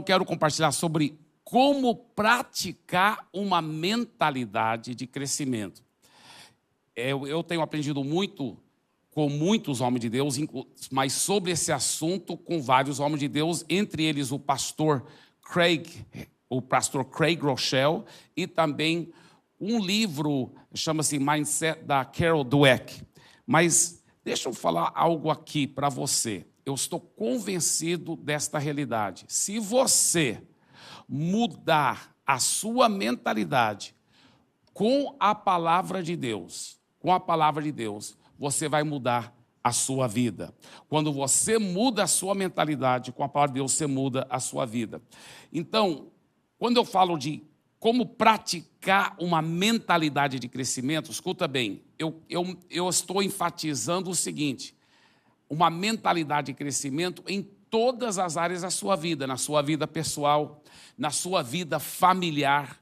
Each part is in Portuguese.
eu quero compartilhar sobre como praticar uma mentalidade de crescimento. Eu, eu tenho aprendido muito com muitos homens de Deus, mas sobre esse assunto com vários homens de Deus, entre eles o pastor Craig, o pastor Craig Rochelle, e também um livro, chama-se Mindset, da Carol Dweck. Mas deixa eu falar algo aqui para você. Eu estou convencido desta realidade. Se você mudar a sua mentalidade com a palavra de Deus, com a palavra de Deus, você vai mudar a sua vida. Quando você muda a sua mentalidade com a palavra de Deus, você muda a sua vida. Então, quando eu falo de como praticar uma mentalidade de crescimento, escuta bem, eu, eu, eu estou enfatizando o seguinte: uma mentalidade de crescimento em todas as áreas da sua vida, na sua vida pessoal, na sua vida familiar,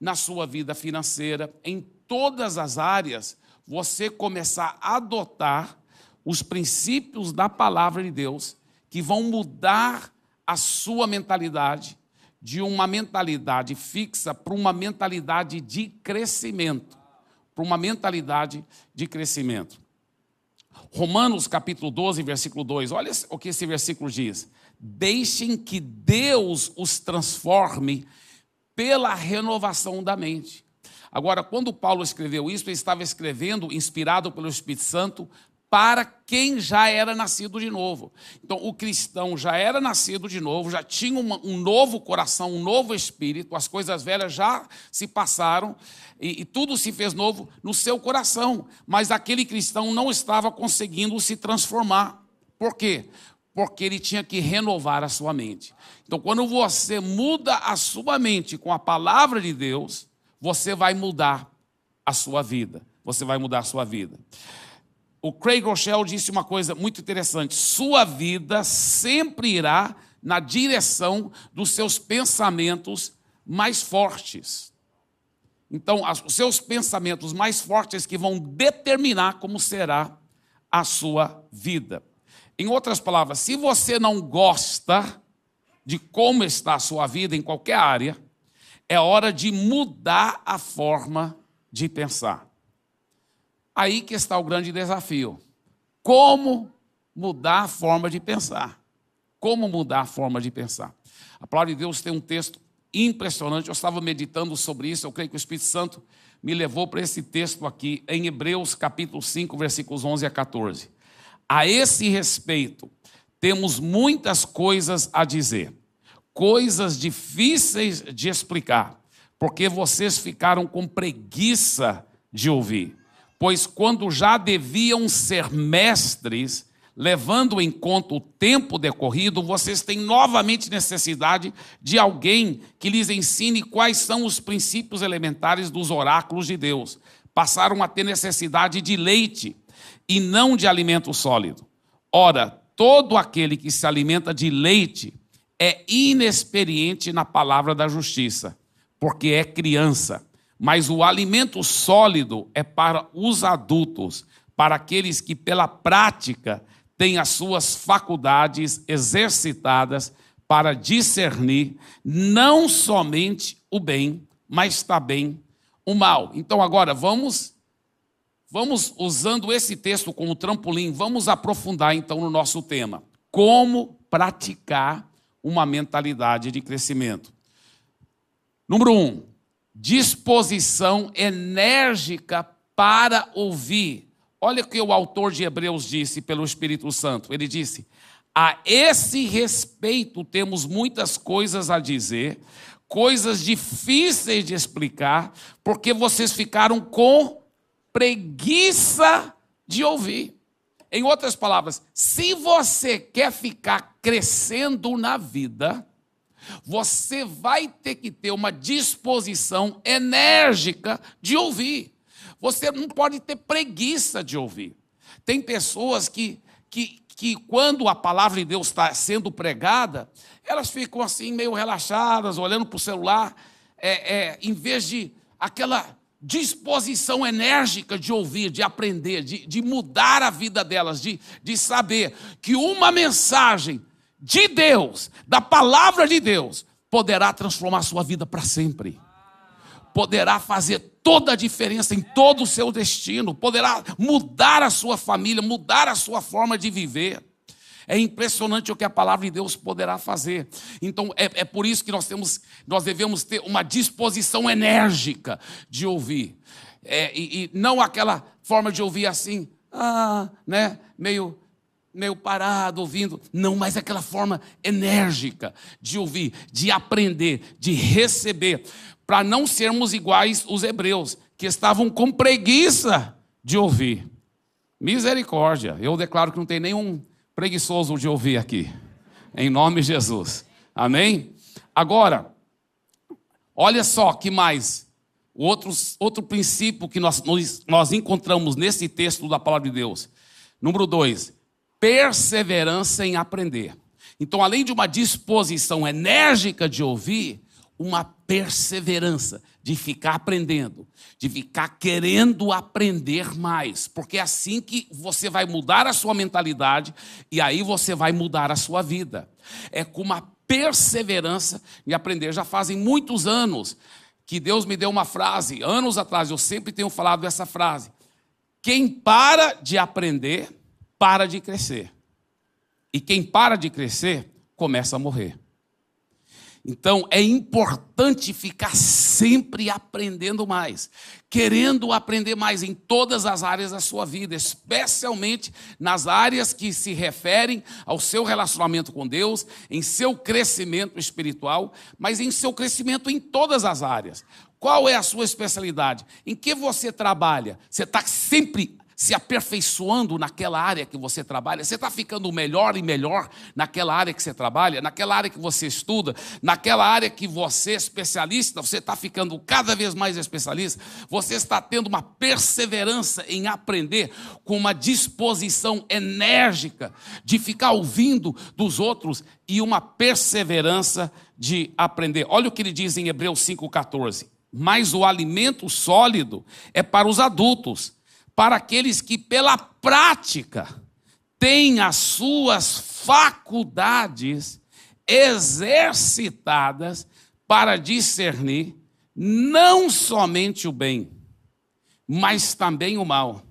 na sua vida financeira, em todas as áreas, você começar a adotar os princípios da palavra de Deus que vão mudar a sua mentalidade de uma mentalidade fixa para uma mentalidade de crescimento, para uma mentalidade de crescimento. Romanos capítulo 12, versículo 2, olha o que esse versículo diz: Deixem que Deus os transforme pela renovação da mente. Agora, quando Paulo escreveu isso, ele estava escrevendo, inspirado pelo Espírito Santo, para quem já era nascido de novo. Então, o cristão já era nascido de novo, já tinha uma, um novo coração, um novo espírito, as coisas velhas já se passaram e, e tudo se fez novo no seu coração. Mas aquele cristão não estava conseguindo se transformar. Por quê? Porque ele tinha que renovar a sua mente. Então, quando você muda a sua mente com a palavra de Deus, você vai mudar a sua vida. Você vai mudar a sua vida o Craig Rochelle disse uma coisa muito interessante: sua vida sempre irá na direção dos seus pensamentos mais fortes. Então, os seus pensamentos mais fortes que vão determinar como será a sua vida. Em outras palavras, se você não gosta de como está a sua vida em qualquer área, é hora de mudar a forma de pensar. Aí que está o grande desafio. Como mudar a forma de pensar? Como mudar a forma de pensar? A palavra de Deus tem um texto impressionante. Eu estava meditando sobre isso. Eu creio que o Espírito Santo me levou para esse texto aqui, em Hebreus capítulo 5, versículos 11 a 14. A esse respeito, temos muitas coisas a dizer, coisas difíceis de explicar, porque vocês ficaram com preguiça de ouvir pois quando já deviam ser mestres, levando em conta o tempo decorrido, vocês têm novamente necessidade de alguém que lhes ensine quais são os princípios elementares dos oráculos de Deus. Passaram a ter necessidade de leite e não de alimento sólido. Ora, todo aquele que se alimenta de leite é inexperiente na palavra da justiça, porque é criança. Mas o alimento sólido é para os adultos, para aqueles que, pela prática, têm as suas faculdades exercitadas para discernir não somente o bem, mas também o mal. Então, agora, vamos. Vamos usando esse texto como trampolim, vamos aprofundar então no nosso tema. Como praticar uma mentalidade de crescimento. Número um, disposição enérgica para ouvir. Olha o que o autor de Hebreus disse pelo Espírito Santo. Ele disse: A esse respeito temos muitas coisas a dizer, coisas difíceis de explicar, porque vocês ficaram com preguiça de ouvir. Em outras palavras, se você quer ficar crescendo na vida, você vai ter que ter uma disposição enérgica de ouvir. Você não pode ter preguiça de ouvir. Tem pessoas que, que, que quando a palavra de Deus está sendo pregada, elas ficam assim, meio relaxadas, olhando para o celular, é, é, em vez de aquela disposição enérgica de ouvir, de aprender, de, de mudar a vida delas, de, de saber que uma mensagem de Deus, da palavra de Deus, poderá transformar sua vida para sempre. Poderá fazer toda a diferença em todo o seu destino, poderá mudar a sua família, mudar a sua forma de viver. É impressionante o que a palavra de Deus poderá fazer. Então, é, é por isso que nós, temos, nós devemos ter uma disposição enérgica de ouvir. É, e, e não aquela forma de ouvir assim, ah, né, meio meio parado ouvindo. Não, mas aquela forma enérgica de ouvir, de aprender, de receber, para não sermos iguais os hebreus, que estavam com preguiça de ouvir. Misericórdia, eu declaro que não tem nenhum preguiçoso de ouvir aqui, em nome de Jesus. Amém? Agora, olha só que mais. Outro, outro princípio que nós, nós encontramos nesse texto da palavra de Deus. Número dois, perseverança em aprender. Então, além de uma disposição enérgica de ouvir, uma perseverança de ficar aprendendo, de ficar querendo aprender mais, porque é assim que você vai mudar a sua mentalidade e aí você vai mudar a sua vida. É com uma perseverança em aprender. Já fazem muitos anos que Deus me deu uma frase, anos atrás, eu sempre tenho falado essa frase: quem para de aprender, para de crescer. E quem para de crescer, começa a morrer. Então é importante ficar sempre aprendendo mais, querendo aprender mais em todas as áreas da sua vida, especialmente nas áreas que se referem ao seu relacionamento com Deus, em seu crescimento espiritual, mas em seu crescimento em todas as áreas. Qual é a sua especialidade? Em que você trabalha? Você está sempre se aperfeiçoando naquela área que você trabalha, você está ficando melhor e melhor naquela área que você trabalha, naquela área que você estuda, naquela área que você é especialista, você está ficando cada vez mais especialista, você está tendo uma perseverança em aprender, com uma disposição enérgica de ficar ouvindo dos outros e uma perseverança de aprender. Olha o que ele diz em Hebreus 5,14. Mas o alimento sólido é para os adultos para aqueles que, pela prática, têm as suas faculdades exercitadas para discernir não somente o bem, mas também o mal.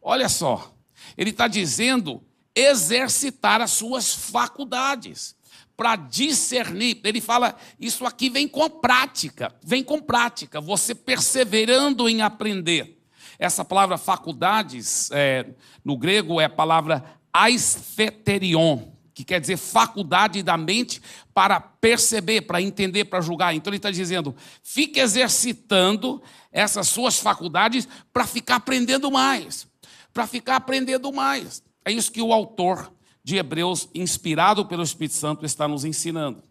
Olha só, ele está dizendo exercitar as suas faculdades para discernir. Ele fala, isso aqui vem com prática, vem com prática, você perseverando em aprender. Essa palavra faculdades, é, no grego, é a palavra aistheterion, que quer dizer faculdade da mente para perceber, para entender, para julgar. Então ele está dizendo: fique exercitando essas suas faculdades para ficar aprendendo mais, para ficar aprendendo mais. É isso que o autor de Hebreus, inspirado pelo Espírito Santo, está nos ensinando.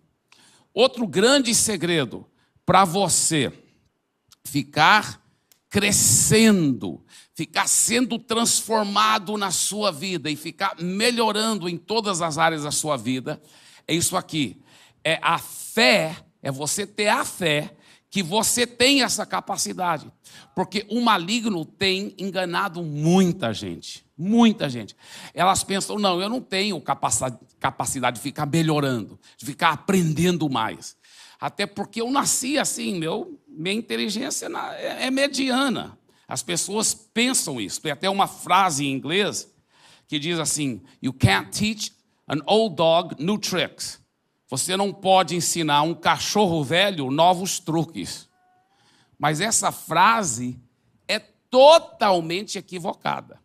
Outro grande segredo para você ficar crescendo, ficar sendo transformado na sua vida e ficar melhorando em todas as áreas da sua vida, é isso aqui. É a fé, é você ter a fé que você tem essa capacidade. Porque o maligno tem enganado muita gente. Muita gente. Elas pensam, não, eu não tenho capacidade de ficar melhorando, de ficar aprendendo mais. Até porque eu nasci assim, meu, minha inteligência é, é mediana. As pessoas pensam isso. Tem até uma frase em inglês que diz assim: You can't teach an old dog new tricks. Você não pode ensinar um cachorro velho novos truques. Mas essa frase é totalmente equivocada.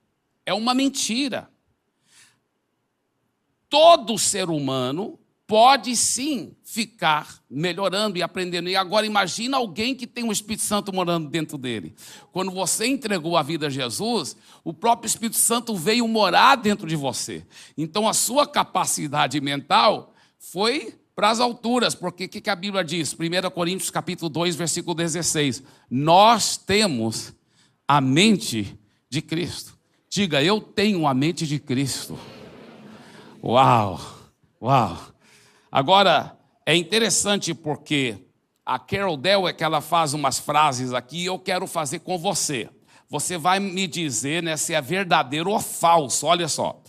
É uma mentira. Todo ser humano pode sim ficar melhorando e aprendendo. E agora imagina alguém que tem o Espírito Santo morando dentro dele. Quando você entregou a vida a Jesus, o próprio Espírito Santo veio morar dentro de você. Então a sua capacidade mental foi para as alturas, porque o que, que a Bíblia diz? 1 Coríntios capítulo 2, versículo 16. Nós temos a mente de Cristo. Diga, eu tenho a mente de Cristo. Uau, uau. Agora, é interessante porque a Carol Dell que ela faz umas frases aqui e eu quero fazer com você. Você vai me dizer né, se é verdadeiro ou falso. Olha só.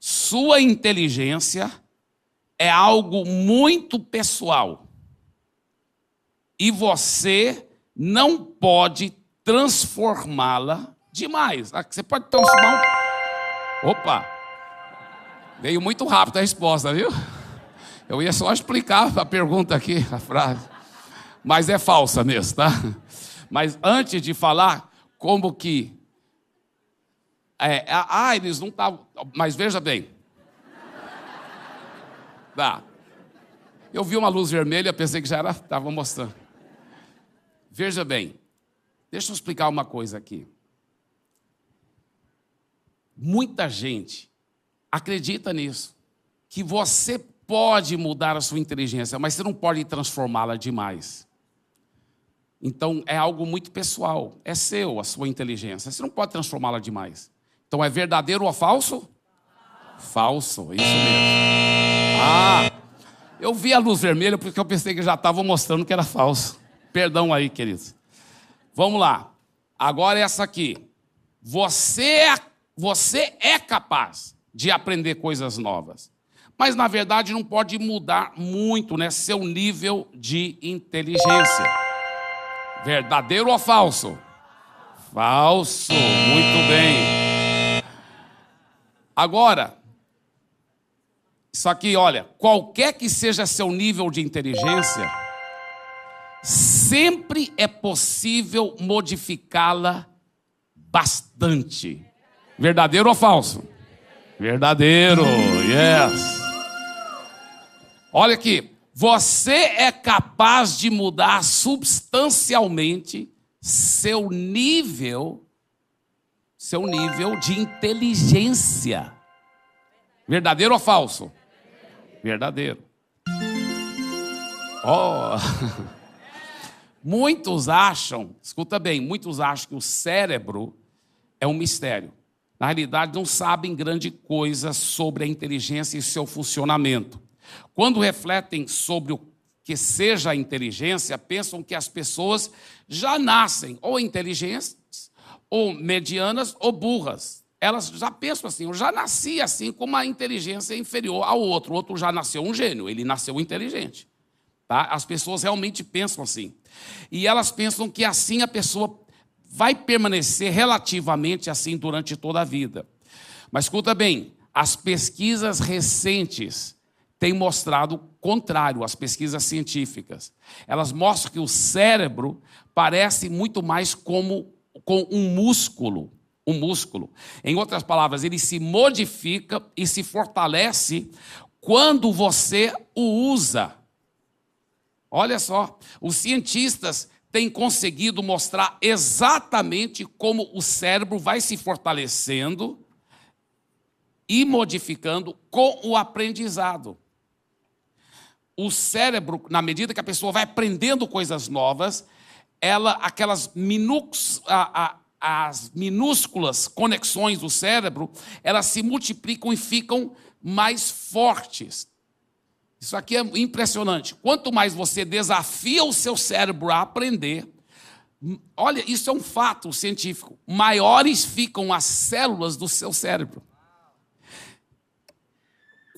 Sua inteligência é algo muito pessoal. E você não pode transformá-la demais. Ah, você pode transformar. Opa! Veio muito rápido a resposta, viu? Eu ia só explicar a pergunta aqui, a frase. Mas é falsa mesmo, tá? Mas antes de falar como que. É, ah, eles não estavam. Mas veja bem. Tá. Eu vi uma luz vermelha, pensei que já era. Estava mostrando. Veja bem. Deixa eu explicar uma coisa aqui. Muita gente acredita nisso. Que você pode mudar a sua inteligência, mas você não pode transformá-la demais. Então é algo muito pessoal, é seu a sua inteligência. Você não pode transformá-la demais. Então é verdadeiro ou falso? Falso, isso mesmo. Ah, eu vi a luz vermelha porque eu pensei que já estava mostrando que era falso. Perdão aí, queridos. Vamos lá. Agora essa aqui. Você é, você é capaz de aprender coisas novas. Mas, na verdade, não pode mudar muito né, seu nível de inteligência. Verdadeiro ou falso? Falso, muito bem. Agora, isso aqui, olha, qualquer que seja seu nível de inteligência, sempre é possível modificá-la bastante. Verdadeiro ou falso? Verdadeiro, yes. Olha aqui, você é capaz de mudar substancialmente seu nível, seu nível de inteligência. Verdadeiro ou falso? Verdadeiro. Oh. Muitos acham, escuta bem, muitos acham que o cérebro é um mistério na realidade, não sabem grande coisa sobre a inteligência e seu funcionamento. Quando refletem sobre o que seja a inteligência, pensam que as pessoas já nascem ou inteligentes, ou medianas, ou burras. Elas já pensam assim, eu já nasci assim com uma inteligência inferior ao outro. O outro já nasceu um gênio, ele nasceu inteligente. Tá? As pessoas realmente pensam assim. E elas pensam que assim a pessoa vai permanecer relativamente assim durante toda a vida. Mas escuta bem, as pesquisas recentes têm mostrado o contrário, as pesquisas científicas. Elas mostram que o cérebro parece muito mais como com um músculo, um músculo. Em outras palavras, ele se modifica e se fortalece quando você o usa. Olha só, os cientistas tem conseguido mostrar exatamente como o cérebro vai se fortalecendo e modificando com o aprendizado. O cérebro, na medida que a pessoa vai aprendendo coisas novas, ela, aquelas minux, a, a, as minúsculas conexões do cérebro, elas se multiplicam e ficam mais fortes. Isso aqui é impressionante. Quanto mais você desafia o seu cérebro a aprender, olha, isso é um fato científico, maiores ficam as células do seu cérebro.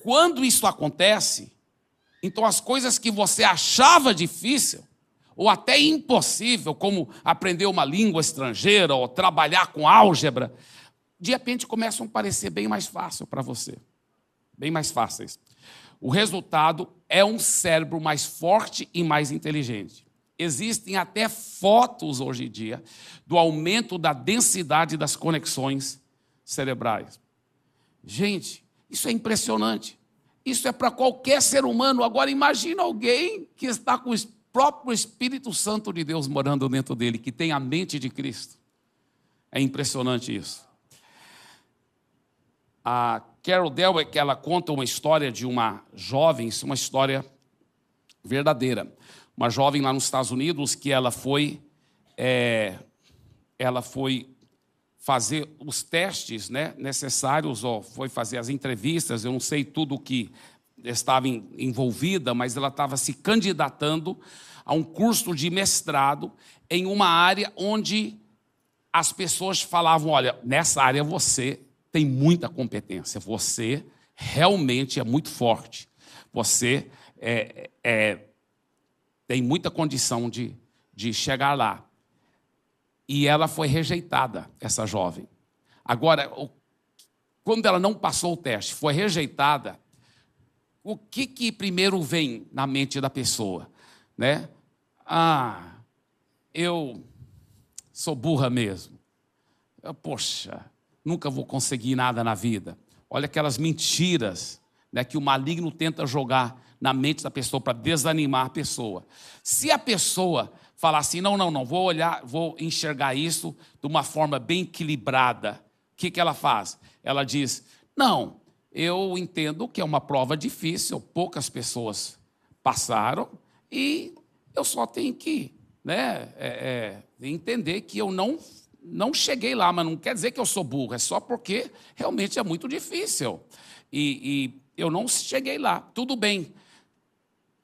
Quando isso acontece, então as coisas que você achava difícil, ou até impossível, como aprender uma língua estrangeira ou trabalhar com álgebra, de repente começam a parecer bem mais fácil para você. Bem mais fáceis. O resultado é um cérebro mais forte e mais inteligente. Existem até fotos hoje em dia do aumento da densidade das conexões cerebrais. Gente, isso é impressionante. Isso é para qualquer ser humano. Agora imagine alguém que está com o próprio Espírito Santo de Deus morando dentro dele, que tem a mente de Cristo. É impressionante isso. A Carol Dweck, ela conta uma história de uma jovem, uma história verdadeira. Uma jovem lá nos Estados Unidos que ela foi, é, ela foi fazer os testes né, necessários, ou foi fazer as entrevistas, eu não sei tudo o que estava envolvida, mas ela estava se candidatando a um curso de mestrado em uma área onde as pessoas falavam: olha, nessa área você tem muita competência, você realmente é muito forte. você é, é, tem muita condição de, de chegar lá. E ela foi rejeitada, essa jovem. Agora, quando ela não passou o teste, foi rejeitada, o que, que primeiro vem na mente da pessoa? Né? Ah, eu sou burra mesmo. Eu, Poxa, nunca vou conseguir nada na vida. Olha aquelas mentiras né, que o maligno tenta jogar na mente da pessoa para desanimar a pessoa. Se a pessoa falar assim, não, não, não, vou olhar, vou enxergar isso de uma forma bem equilibrada, o que, que ela faz? Ela diz, não, eu entendo que é uma prova difícil, poucas pessoas passaram e eu só tenho que né, é, é, entender que eu não, não cheguei lá, mas não quer dizer que eu sou burro, é só porque realmente é muito difícil. E, e eu não cheguei lá, tudo bem.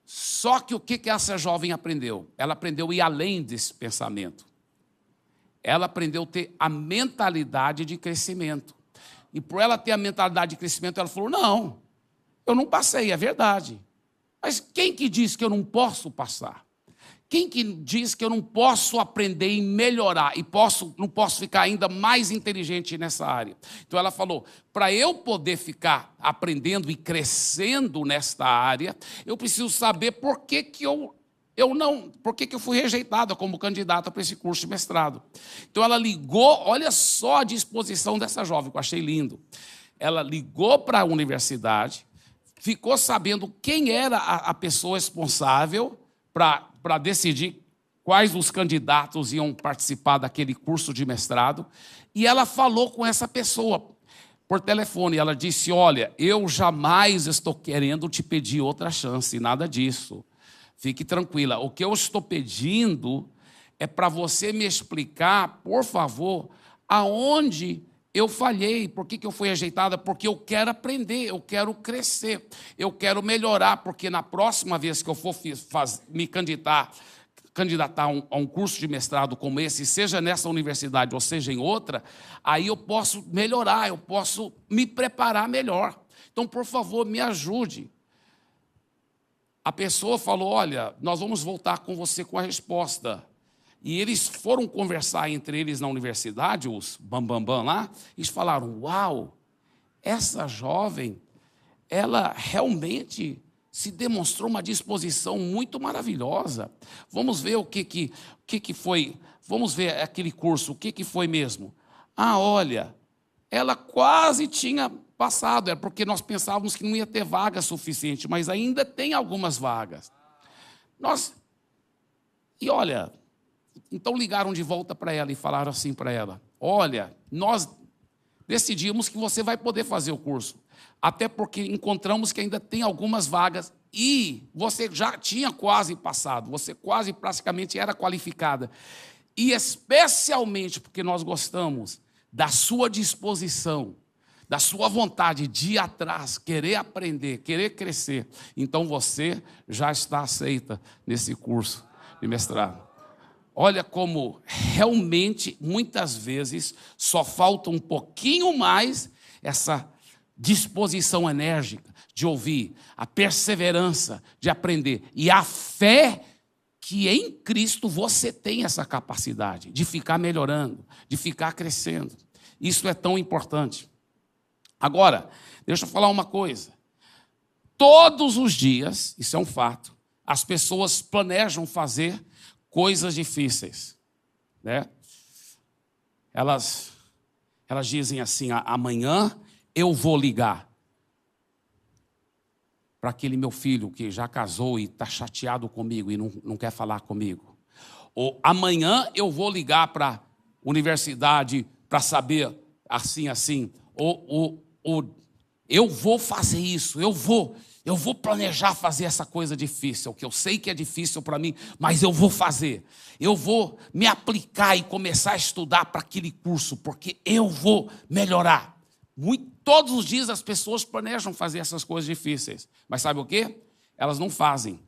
Só que o que, essa jovem aprendeu? Ela aprendeu ir além desse pensamento. Ela aprendeu a ter a mentalidade de crescimento. E por ela ter a mentalidade de crescimento, ela falou: não, eu não passei, é verdade. Mas quem que diz que eu não posso passar? Quem que diz que eu não posso aprender e melhorar e posso, não posso ficar ainda mais inteligente nessa área? Então ela falou: para eu poder ficar aprendendo e crescendo nesta área, eu preciso saber por que, que eu, eu não, por que, que eu fui rejeitada como candidata para esse curso de mestrado. Então ela ligou, olha só a disposição dessa jovem, que eu achei lindo. Ela ligou para a universidade, ficou sabendo quem era a, a pessoa responsável para para decidir quais os candidatos iam participar daquele curso de mestrado, e ela falou com essa pessoa por telefone. Ela disse: Olha, eu jamais estou querendo te pedir outra chance, nada disso. Fique tranquila. O que eu estou pedindo é para você me explicar, por favor, aonde eu falhei, por que, que eu fui rejeitada? Porque eu quero aprender, eu quero crescer, eu quero melhorar, porque na próxima vez que eu for faz, me candidatar, candidatar um, a um curso de mestrado como esse, seja nessa universidade ou seja em outra, aí eu posso melhorar, eu posso me preparar melhor. Então, por favor, me ajude. A pessoa falou: Olha, nós vamos voltar com você com a resposta. E eles foram conversar entre eles na universidade, os bambambam bam, bam lá, e falaram: Uau, essa jovem, ela realmente se demonstrou uma disposição muito maravilhosa. Vamos ver o que, que, o que, que foi, vamos ver aquele curso, o que, que foi mesmo. Ah, olha, ela quase tinha passado, é porque nós pensávamos que não ia ter vaga suficiente, mas ainda tem algumas vagas. Nós, e olha, então ligaram de volta para ela e falaram assim para ela: Olha, nós decidimos que você vai poder fazer o curso, até porque encontramos que ainda tem algumas vagas e você já tinha quase passado, você quase praticamente era qualificada. E especialmente porque nós gostamos da sua disposição, da sua vontade de ir atrás, querer aprender, querer crescer. Então você já está aceita nesse curso de mestrado. Olha como realmente, muitas vezes, só falta um pouquinho mais essa disposição enérgica de ouvir, a perseverança de aprender e a fé que em Cristo você tem essa capacidade de ficar melhorando, de ficar crescendo. Isso é tão importante. Agora, deixa eu falar uma coisa. Todos os dias, isso é um fato, as pessoas planejam fazer coisas difíceis, né? Elas, elas dizem assim: amanhã eu vou ligar para aquele meu filho que já casou e está chateado comigo e não, não quer falar comigo. Ou amanhã eu vou ligar para a universidade para saber assim, assim. Ou, ou, ou eu vou fazer isso, eu vou. Eu vou planejar fazer essa coisa difícil, que eu sei que é difícil para mim, mas eu vou fazer. Eu vou me aplicar e começar a estudar para aquele curso, porque eu vou melhorar. Muito, todos os dias as pessoas planejam fazer essas coisas difíceis, mas sabe o que? Elas não fazem.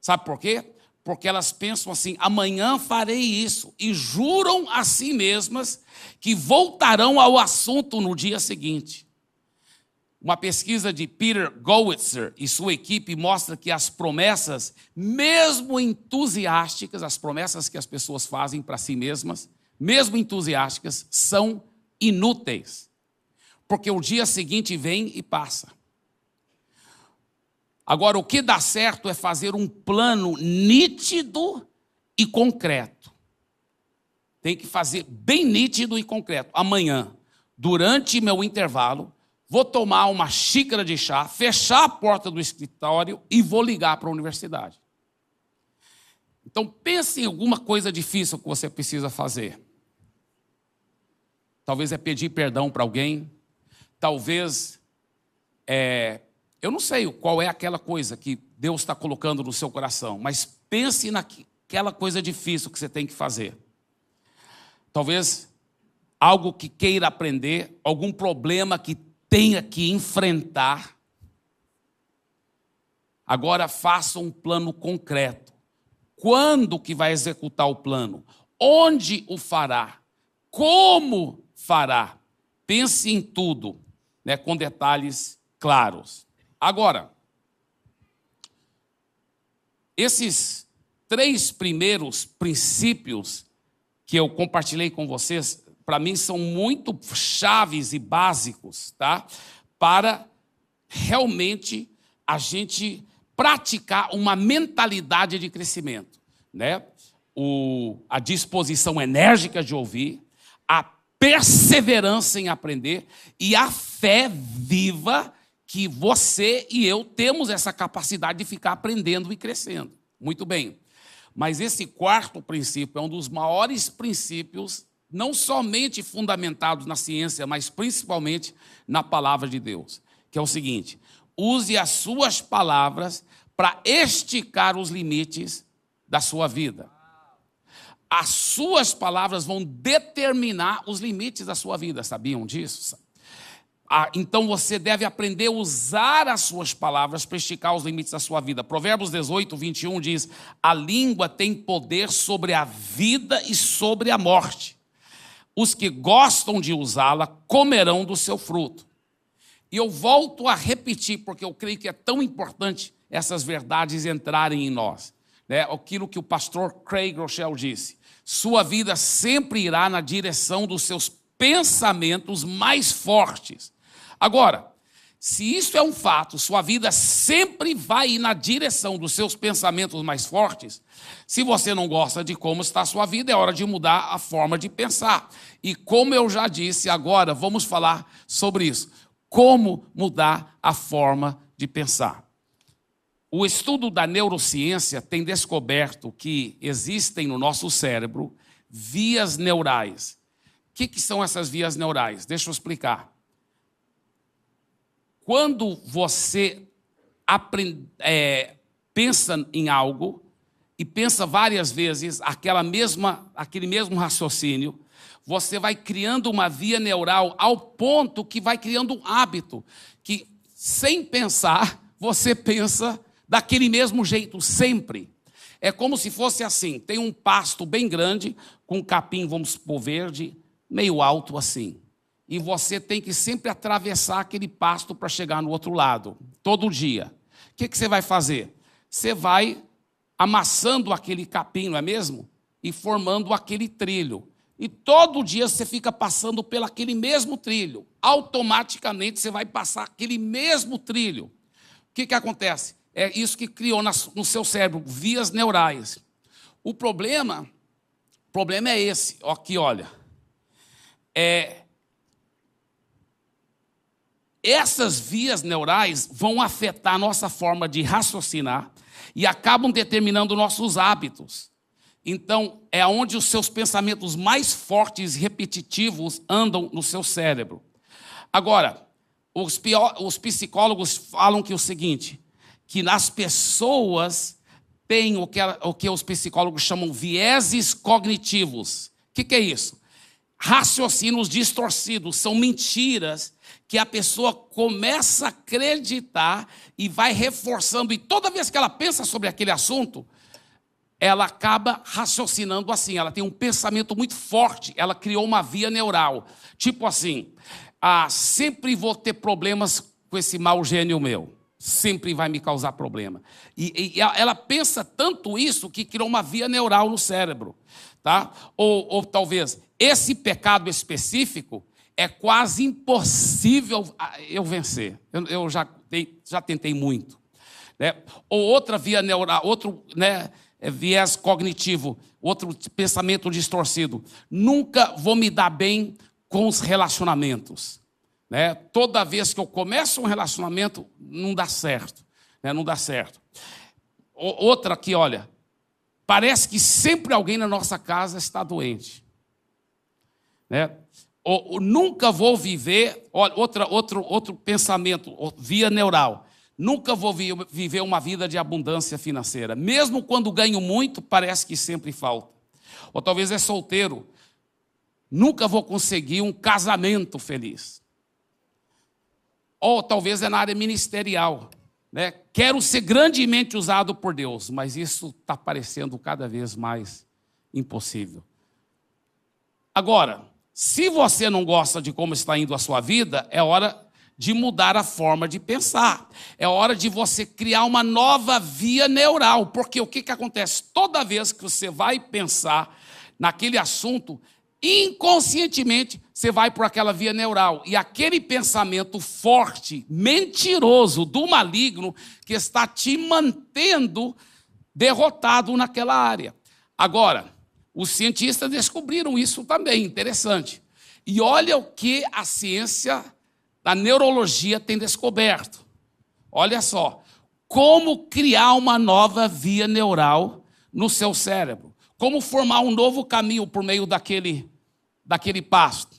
Sabe por quê? Porque elas pensam assim: amanhã farei isso, e juram a si mesmas que voltarão ao assunto no dia seguinte. Uma pesquisa de Peter Gowitzer e sua equipe mostra que as promessas, mesmo entusiásticas, as promessas que as pessoas fazem para si mesmas, mesmo entusiásticas, são inúteis. Porque o dia seguinte vem e passa. Agora, o que dá certo é fazer um plano nítido e concreto. Tem que fazer bem nítido e concreto. Amanhã, durante meu intervalo, vou tomar uma xícara de chá, fechar a porta do escritório e vou ligar para a universidade. Então, pense em alguma coisa difícil que você precisa fazer. Talvez é pedir perdão para alguém, talvez é eu não sei qual é aquela coisa que Deus está colocando no seu coração, mas pense naquela coisa difícil que você tem que fazer. Talvez algo que queira aprender, algum problema que tenha que enfrentar. Agora faça um plano concreto. Quando que vai executar o plano? Onde o fará? Como fará? Pense em tudo, né, com detalhes claros. Agora, esses três primeiros princípios que eu compartilhei com vocês, para mim são muito chaves e básicos, tá? Para realmente a gente praticar uma mentalidade de crescimento, né? O, a disposição enérgica de ouvir, a perseverança em aprender e a fé viva que você e eu temos essa capacidade de ficar aprendendo e crescendo. Muito bem. Mas esse quarto princípio é um dos maiores princípios, não somente fundamentados na ciência, mas principalmente na palavra de Deus, que é o seguinte: use as suas palavras para esticar os limites da sua vida. As suas palavras vão determinar os limites da sua vida, sabiam disso? Ah, então você deve aprender a usar as suas palavras para esticar os limites da sua vida. Provérbios 18, 21 diz: A língua tem poder sobre a vida e sobre a morte. Os que gostam de usá-la comerão do seu fruto. E eu volto a repetir, porque eu creio que é tão importante essas verdades entrarem em nós. Né? Aquilo que o pastor Craig Rochelle disse: Sua vida sempre irá na direção dos seus pensamentos mais fortes Agora, se isso é um fato, sua vida sempre vai ir na direção dos seus pensamentos mais fortes. Se você não gosta de como está a sua vida, é hora de mudar a forma de pensar. E como eu já disse, agora vamos falar sobre isso. Como mudar a forma de pensar. O estudo da neurociência tem descoberto que existem no nosso cérebro vias neurais. O que, que são essas vias neurais? Deixa eu explicar. Quando você aprende, é, pensa em algo e pensa várias vezes aquela mesma, aquele mesmo raciocínio, você vai criando uma via neural ao ponto que vai criando um hábito que, sem pensar, você pensa daquele mesmo jeito sempre. É como se fosse assim: tem um pasto bem grande, com capim, vamos supor, verde, meio alto assim e você tem que sempre atravessar aquele pasto para chegar no outro lado, todo dia. O que, que você vai fazer? Você vai amassando aquele capim, não é mesmo? E formando aquele trilho. E todo dia você fica passando pelo aquele mesmo trilho. Automaticamente você vai passar aquele mesmo trilho. O que, que acontece? É isso que criou no seu cérebro, vias neurais. O problema, o problema é esse, aqui, olha. É, essas vias neurais vão afetar a nossa forma de raciocinar e acabam determinando nossos hábitos. Então, é onde os seus pensamentos mais fortes e repetitivos andam no seu cérebro. Agora, os, os psicólogos falam que é o seguinte, que nas pessoas tem o que, o que os psicólogos chamam vieses cognitivos. O que, que é isso? Raciocínios distorcidos, são mentiras que a pessoa começa a acreditar e vai reforçando, e toda vez que ela pensa sobre aquele assunto, ela acaba raciocinando assim, ela tem um pensamento muito forte, ela criou uma via neural. Tipo assim, ah, sempre vou ter problemas com esse mau gênio meu. Sempre vai me causar problema. E, e ela pensa tanto isso que criou uma via neural no cérebro. Tá? Ou, ou talvez esse pecado específico é quase impossível ah, eu vencer. Eu, eu já, já tentei muito. Né? Ou outra via neural, outro né, é, viés cognitivo, outro pensamento distorcido. Nunca vou me dar bem com os relacionamentos. Né? Toda vez que eu começo um relacionamento, não dá certo. Né? Não dá certo. Outra aqui, olha. Parece que sempre alguém na nossa casa está doente. Né? Ou, nunca vou viver, olha, outra, outro, outro pensamento, via neural. Nunca vou viver uma vida de abundância financeira. Mesmo quando ganho muito, parece que sempre falta. Ou talvez é solteiro. Nunca vou conseguir um casamento feliz. Ou talvez é na área ministerial. Né? Quero ser grandemente usado por Deus, mas isso está parecendo cada vez mais impossível. Agora, se você não gosta de como está indo a sua vida, é hora de mudar a forma de pensar. É hora de você criar uma nova via neural, porque o que, que acontece? Toda vez que você vai pensar naquele assunto, inconscientemente você vai por aquela via neural. E aquele pensamento forte, mentiroso, do maligno, que está te mantendo derrotado naquela área. Agora, os cientistas descobriram isso também, interessante. E olha o que a ciência da neurologia tem descoberto. Olha só, como criar uma nova via neural no seu cérebro. Como formar um novo caminho por meio daquele, daquele pasto.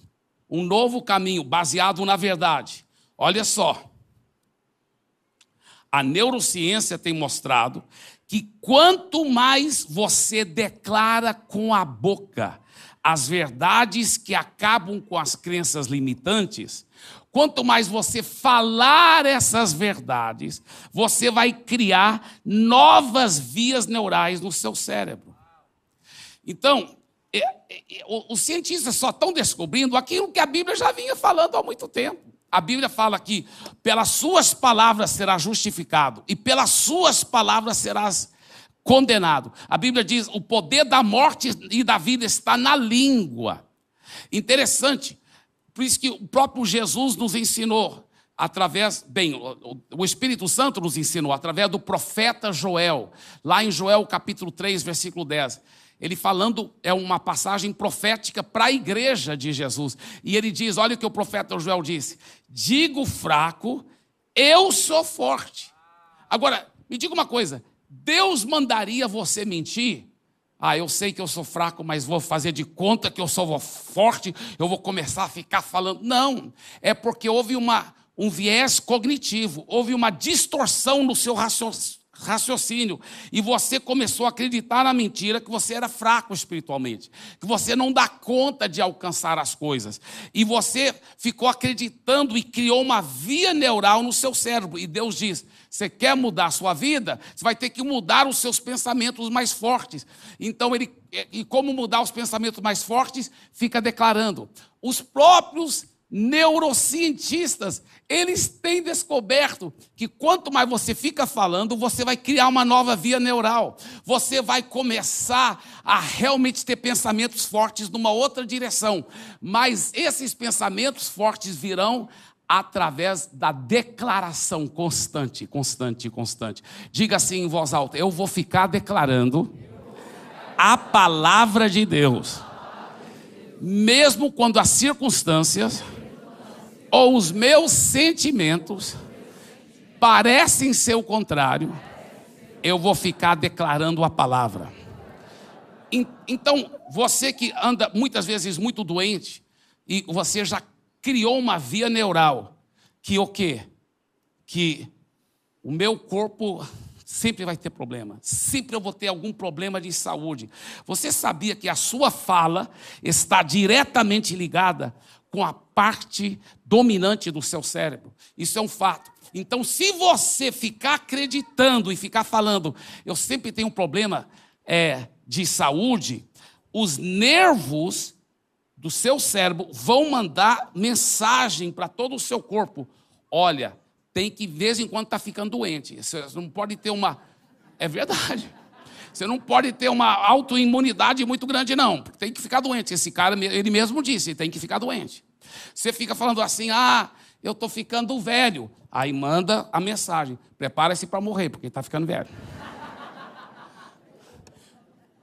Um novo caminho baseado na verdade. Olha só. A neurociência tem mostrado que quanto mais você declara com a boca as verdades que acabam com as crenças limitantes, Quanto mais você falar essas verdades, você vai criar novas vias neurais no seu cérebro. Então, é, é, os cientistas só estão descobrindo aquilo que a Bíblia já vinha falando há muito tempo. A Bíblia fala que pelas suas palavras serás justificado e pelas suas palavras serás condenado. A Bíblia diz: o poder da morte e da vida está na língua. Interessante, por isso que o próprio Jesus nos ensinou, através, bem, o Espírito Santo nos ensinou, através do profeta Joel, lá em Joel capítulo 3, versículo 10. Ele falando, é uma passagem profética para a igreja de Jesus. E ele diz: olha o que o profeta Joel disse: digo fraco, eu sou forte. Agora, me diga uma coisa: Deus mandaria você mentir? Ah, eu sei que eu sou fraco, mas vou fazer de conta que eu sou forte, eu vou começar a ficar falando. Não, é porque houve uma, um viés cognitivo, houve uma distorção no seu raciocínio, e você começou a acreditar na mentira que você era fraco espiritualmente, que você não dá conta de alcançar as coisas, e você ficou acreditando e criou uma via neural no seu cérebro, e Deus diz: você quer mudar a sua vida? Você vai ter que mudar os seus pensamentos mais fortes. Então, ele, e como mudar os pensamentos mais fortes? Fica declarando. Os próprios neurocientistas, eles têm descoberto que quanto mais você fica falando, você vai criar uma nova via neural. Você vai começar a realmente ter pensamentos fortes numa outra direção. Mas esses pensamentos fortes virão através da declaração constante, constante, constante. Diga assim em voz alta: eu vou ficar declarando a palavra de Deus, mesmo quando as circunstâncias ou os meus sentimentos parecem ser o contrário, eu vou ficar declarando a palavra. Então, você que anda muitas vezes muito doente, e você já criou uma via neural que o quê? Que o meu corpo sempre vai ter problema, sempre eu vou ter algum problema de saúde. Você sabia que a sua fala está diretamente ligada com a parte dominante do seu cérebro? Isso é um fato. Então, se você ficar acreditando e ficar falando, eu sempre tenho um problema é, de saúde, os nervos do seu cérebro vão mandar mensagem para todo o seu corpo: olha, tem que, de vez em quando, estar tá ficando doente. Você não pode ter uma. É verdade. Você não pode ter uma autoimunidade muito grande, não. Tem que ficar doente. Esse cara, ele mesmo disse, tem que ficar doente. Você fica falando assim, ah, eu estou ficando velho. Aí manda a mensagem, prepara-se para morrer, porque está ficando velho.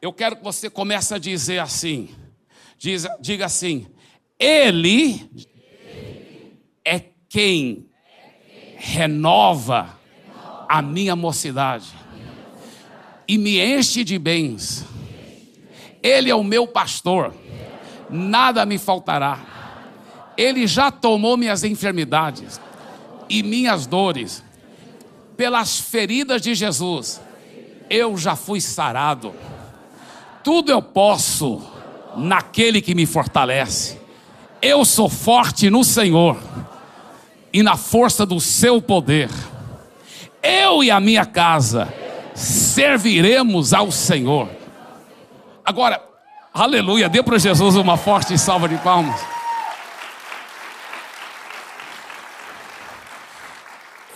Eu quero que você comece a dizer assim, diz, diga assim, ele é quem renova a minha mocidade e me enche de bens. Ele é o meu pastor, nada me faltará. Ele já tomou minhas enfermidades e minhas dores. Pelas feridas de Jesus, eu já fui sarado. Tudo eu posso naquele que me fortalece. Eu sou forte no Senhor e na força do seu poder. Eu e a minha casa serviremos ao Senhor. Agora, aleluia, dê para Jesus uma forte salva de palmas.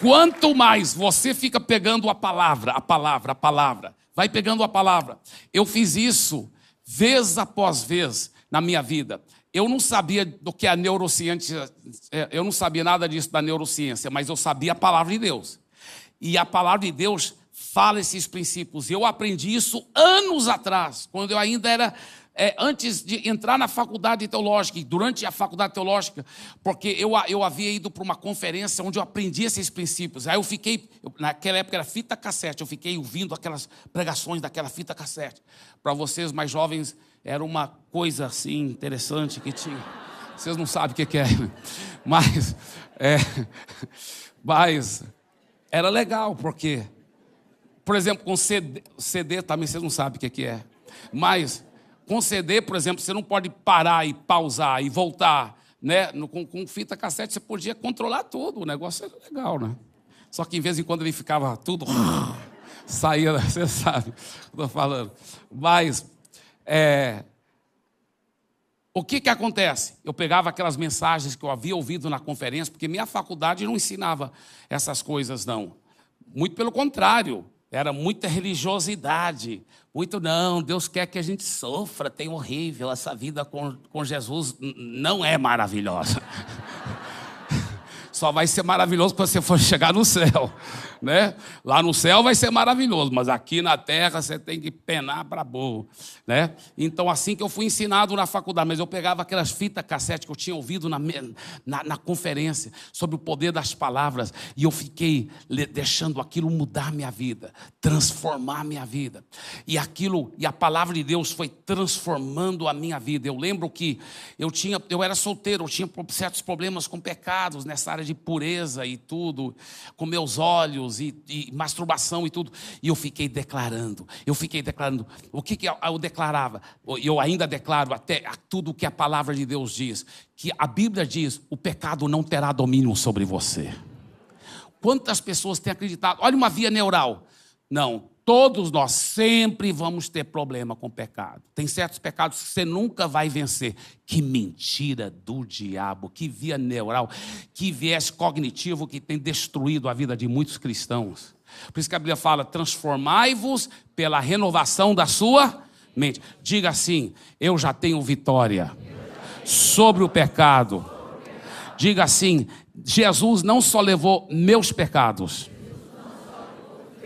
Quanto mais você fica pegando a palavra, a palavra, a palavra, vai pegando a palavra. Eu fiz isso vez após vez na minha vida. Eu não sabia do que a neurociência, é, eu não sabia nada disso da neurociência, mas eu sabia a palavra de Deus. E a palavra de Deus fala esses princípios. Eu aprendi isso anos atrás, quando eu ainda era é, antes de entrar na faculdade teológica, e durante a faculdade teológica, porque eu, eu havia ido para uma conferência onde eu aprendi esses princípios. Aí eu fiquei, eu, naquela época era fita cassete, eu fiquei ouvindo aquelas pregações daquela fita cassete. Para vocês mais jovens, era uma coisa assim interessante que tinha. Vocês não sabem o que é, né? mas, é, mas era legal, porque, por exemplo, com CD, CD também vocês não sabem o que é, mas com CD, por exemplo, você não pode parar e pausar e voltar. Né? Com, com fita cassete você podia controlar tudo, o negócio era legal, né? Só que em vez em quando ele ficava tudo saía, você sabe que estou falando. Mas é, o que, que acontece? Eu pegava aquelas mensagens que eu havia ouvido na conferência, porque minha faculdade não ensinava essas coisas, não. Muito pelo contrário, era muita religiosidade. Muito não, Deus quer que a gente sofra, tem horrível, essa vida com, com Jesus não é maravilhosa. Só vai ser maravilhoso quando você for chegar no céu né? Lá no céu vai ser maravilhoso, mas aqui na terra você tem que penar para boa, né? Então, assim que eu fui ensinado na faculdade, mas eu pegava aquelas fitas cassete que eu tinha ouvido na, na, na conferência sobre o poder das palavras, e eu fiquei deixando aquilo mudar minha vida, transformar minha vida. E aquilo, e a palavra de Deus foi transformando a minha vida. Eu lembro que eu tinha, eu era solteiro, eu tinha certos problemas com pecados nessa área de pureza e tudo, com meus olhos e, e, masturbação e tudo. E eu fiquei declarando, eu fiquei declarando. O que, que eu, eu declarava? Eu ainda declaro até tudo o que a palavra de Deus diz. Que a Bíblia diz: o pecado não terá domínio sobre você. Quantas pessoas têm acreditado? Olha uma via neural. Não, todos nós sempre vamos ter problema com pecado. Tem certos pecados que você nunca vai vencer. Que mentira do diabo, que via neural, que viés cognitivo que tem destruído a vida de muitos cristãos. Por isso que a Bíblia fala: transformai-vos pela renovação da sua mente. Diga assim: eu já tenho vitória sobre o pecado. Diga assim: Jesus não só levou meus pecados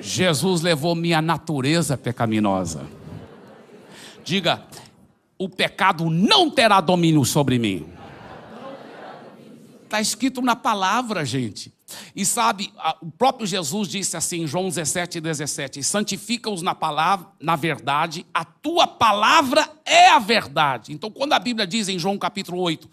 Jesus levou minha natureza pecaminosa. Diga, o pecado não terá domínio sobre mim. Está escrito na palavra, gente. E sabe, o próprio Jesus disse assim em João 17, 17: santifica-os na palavra, na verdade, a tua palavra é a verdade. Então, quando a Bíblia diz em João capítulo 8: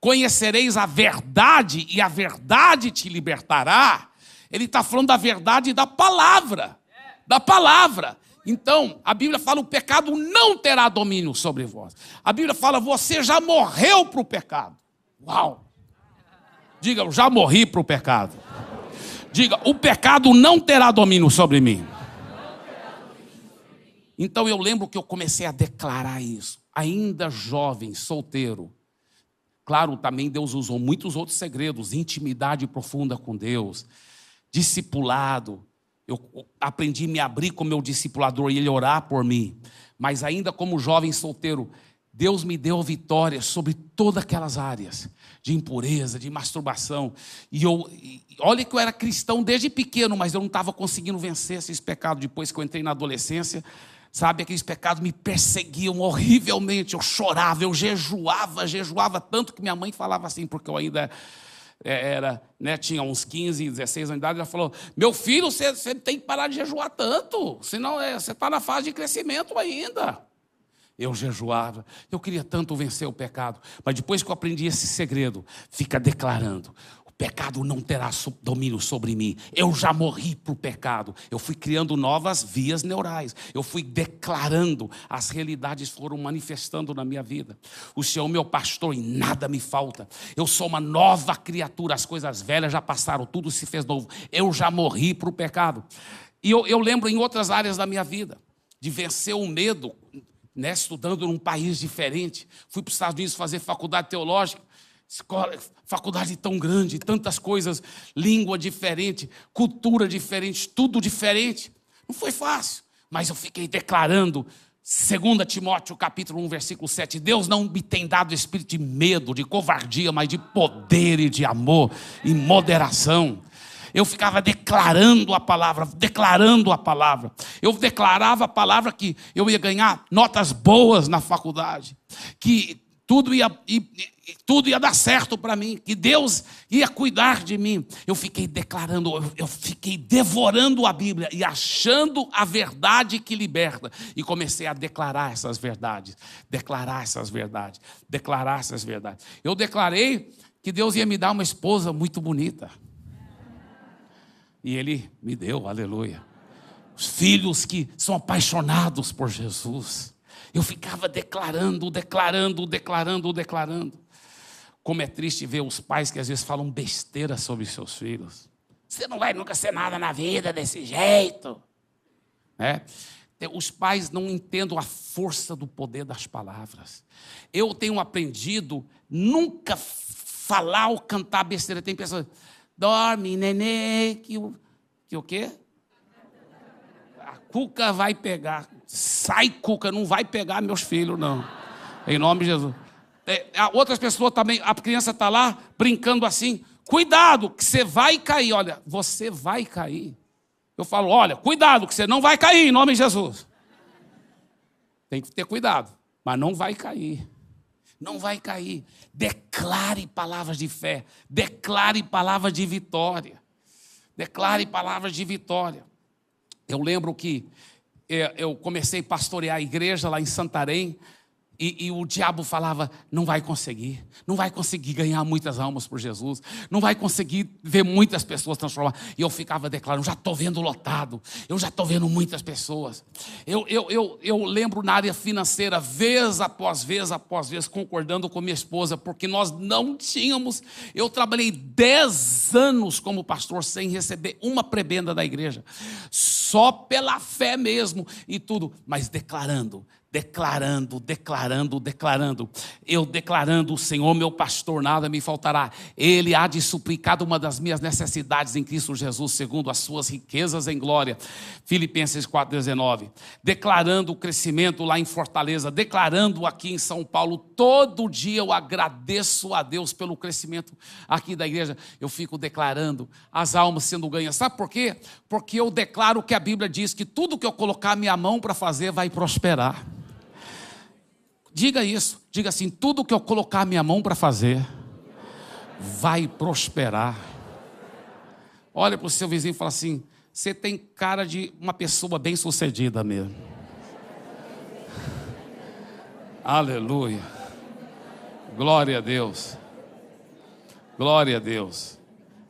conhecereis a verdade e a verdade te libertará, ele está falando da verdade da palavra. Da palavra. Então, a Bíblia fala: o pecado não terá domínio sobre vós. A Bíblia fala: você já morreu para o pecado. Uau! Diga, já morri para o pecado. Diga, o pecado não terá domínio sobre mim. Então eu lembro que eu comecei a declarar isso, ainda jovem, solteiro. Claro, também Deus usou muitos outros segredos, intimidade profunda com Deus, discipulado. Eu aprendi a me abrir com meu discipulador e ele orar por mim. Mas ainda como jovem solteiro, Deus me deu vitória sobre todas aquelas áreas de impureza, de masturbação. E eu, olha que eu era cristão desde pequeno, mas eu não estava conseguindo vencer esses pecados depois que eu entrei na adolescência. Sabe, aqueles pecados me perseguiam horrivelmente. Eu chorava, eu jejuava, jejuava tanto que minha mãe falava assim, porque eu ainda era, né, tinha uns 15, 16 anos de idade, ela falou: Meu filho, você, você tem que parar de jejuar tanto, senão é, você está na fase de crescimento ainda. Eu jejuava, eu queria tanto vencer o pecado, mas depois que eu aprendi esse segredo, fica declarando: pecado não terá domínio sobre mim. Eu já morri para o pecado. Eu fui criando novas vias neurais. Eu fui declarando, as realidades foram manifestando na minha vida. O Senhor, meu pastor, e nada me falta. Eu sou uma nova criatura. As coisas velhas já passaram, tudo se fez novo. Eu já morri para o pecado. E eu, eu lembro em outras áreas da minha vida de vencer o medo né, estudando num país diferente. Fui para os Estados Unidos fazer faculdade teológica, escola, faculdade tão grande, tantas coisas, língua diferente, cultura diferente, tudo diferente. Não foi fácil, mas eu fiquei declarando 2 Timóteo capítulo 1, versículo 7, Deus não me tem dado espírito de medo, de covardia, mas de poder e de amor e moderação eu ficava declarando a palavra, declarando a palavra. Eu declarava a palavra que eu ia ganhar notas boas na faculdade, que tudo ia, tudo ia dar certo para mim, que Deus ia cuidar de mim. Eu fiquei declarando, eu fiquei devorando a Bíblia e achando a verdade que liberta. E comecei a declarar essas verdades, declarar essas verdades, declarar essas verdades. Eu declarei que Deus ia me dar uma esposa muito bonita. E ele me deu, aleluia. Os filhos que são apaixonados por Jesus. Eu ficava declarando, declarando, declarando, declarando. Como é triste ver os pais que às vezes falam besteira sobre seus filhos. Você não vai nunca ser nada na vida desse jeito. É? Os pais não entendem a força do poder das palavras. Eu tenho aprendido nunca falar ou cantar besteira. Tem pessoas, dorme, nenê, que o, que o quê? A cuca vai pegar. Sai, cuca, não vai pegar meus filhos, não. Em nome de Jesus. É, outras pessoas também, a criança está lá brincando assim. Cuidado, que você vai cair. Olha, você vai cair. Eu falo, olha, cuidado, que você não vai cair, em nome de Jesus. Tem que ter cuidado, mas não vai cair não vai cair. Declare palavras de fé, declare palavras de vitória. Declare palavras de vitória. Eu lembro que eu comecei a pastorear a igreja lá em Santarém, e, e, o diabo falava: não vai conseguir, não vai conseguir ganhar muitas almas por Jesus, não vai conseguir ver muitas pessoas transformar. E eu ficava declarando: já estou vendo lotado, eu já estou vendo muitas pessoas. Eu, eu, eu, eu lembro na área financeira, vez após vez após vez, concordando com minha esposa, porque nós não tínhamos. Eu trabalhei 10 anos como pastor sem receber uma prebenda da igreja, só pela fé mesmo e tudo, mas declarando declarando, declarando, declarando. Eu declarando, o Senhor meu pastor, nada me faltará. Ele há de suprir cada uma das minhas necessidades em Cristo Jesus, segundo as suas riquezas em glória. Filipenses 4,19. Declarando o crescimento lá em Fortaleza, declarando aqui em São Paulo. Todo dia eu agradeço a Deus pelo crescimento aqui da igreja. Eu fico declarando as almas sendo ganhas. Sabe por quê? Porque eu declaro que a Bíblia diz que tudo que eu colocar minha mão para fazer vai prosperar. Diga isso, diga assim: tudo que eu colocar minha mão para fazer vai prosperar. Olha para o seu vizinho e fala assim: você tem cara de uma pessoa bem sucedida mesmo. Aleluia. Glória a Deus. Glória a Deus.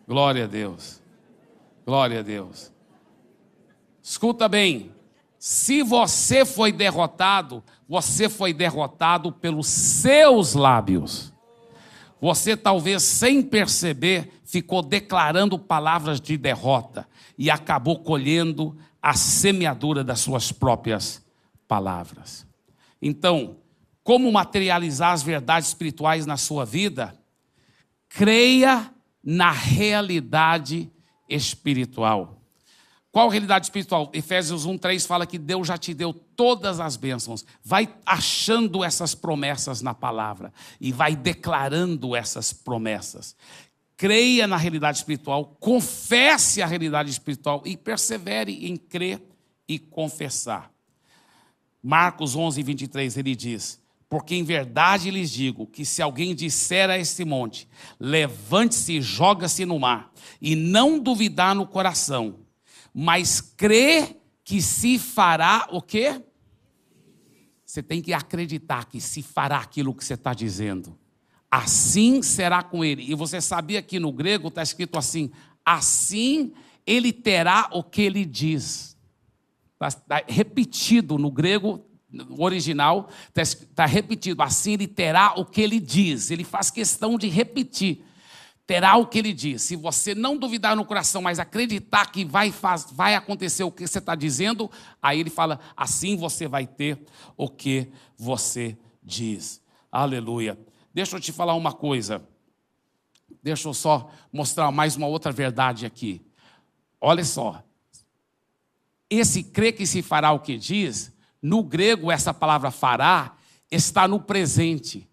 Glória a Deus. Glória a Deus. Escuta bem. Se você foi derrotado, você foi derrotado pelos seus lábios. Você talvez sem perceber ficou declarando palavras de derrota e acabou colhendo a semeadura das suas próprias palavras. Então, como materializar as verdades espirituais na sua vida, creia na realidade espiritual. Qual realidade espiritual? Efésios 1:3 fala que Deus já te deu todas as bênçãos. Vai achando essas promessas na palavra e vai declarando essas promessas. Creia na realidade espiritual, confesse a realidade espiritual e persevere em crer e confessar. Marcos 11, 23, ele diz: Porque em verdade lhes digo que se alguém disser a este monte, levante-se e joga-se no mar, e não duvidar no coração, mas crê que se fará o quê? Você tem que acreditar que se fará aquilo que você está dizendo. Assim será com ele. E você sabia que no grego está escrito assim: assim ele terá o que ele diz. Está repetido no grego no original, está tá repetido. Assim ele terá o que ele diz. Ele faz questão de repetir terá o que ele diz. Se você não duvidar no coração, mas acreditar que vai, faz, vai acontecer o que você está dizendo, aí ele fala: assim você vai ter o que você diz. Aleluia. Deixa eu te falar uma coisa. Deixa eu só mostrar mais uma outra verdade aqui. Olha só. Esse crê que se fará o que diz, no grego, essa palavra fará está no presente.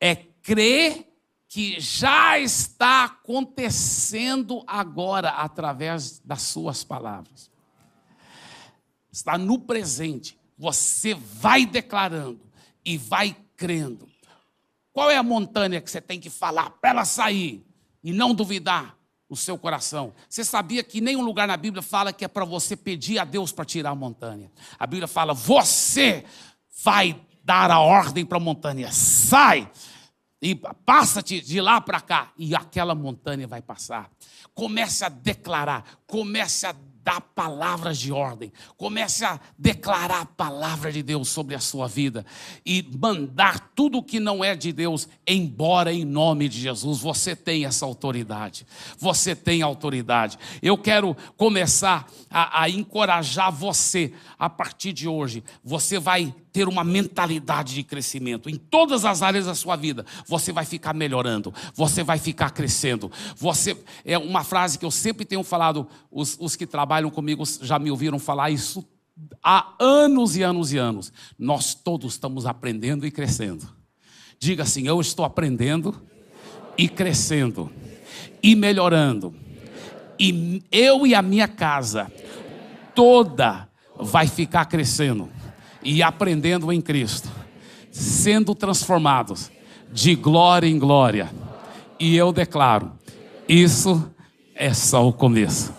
É crer que já está acontecendo agora através das suas palavras. Está no presente. Você vai declarando e vai crendo. Qual é a montanha que você tem que falar para ela sair e não duvidar no seu coração? Você sabia que nenhum lugar na Bíblia fala que é para você pedir a Deus para tirar a montanha. A Bíblia fala: você vai dar a ordem para a montanha, sai e passa-te de lá para cá, e aquela montanha vai passar. Comece a declarar, comece a dar palavras de ordem, comece a declarar a palavra de Deus sobre a sua vida e mandar tudo que não é de Deus embora em nome de Jesus. Você tem essa autoridade, você tem autoridade. Eu quero começar a, a encorajar você a partir de hoje. Você vai ter uma mentalidade de crescimento em todas as áreas da sua vida. Você vai ficar melhorando, você vai ficar crescendo. Você é uma frase que eu sempre tenho falado, os, os que trabalham comigo já me ouviram falar isso há anos e anos e anos. Nós todos estamos aprendendo e crescendo. Diga assim: eu estou aprendendo e crescendo e melhorando. E eu e a minha casa toda vai ficar crescendo e aprendendo em Cristo, sendo transformados de glória em glória. E eu declaro: isso é só o começo.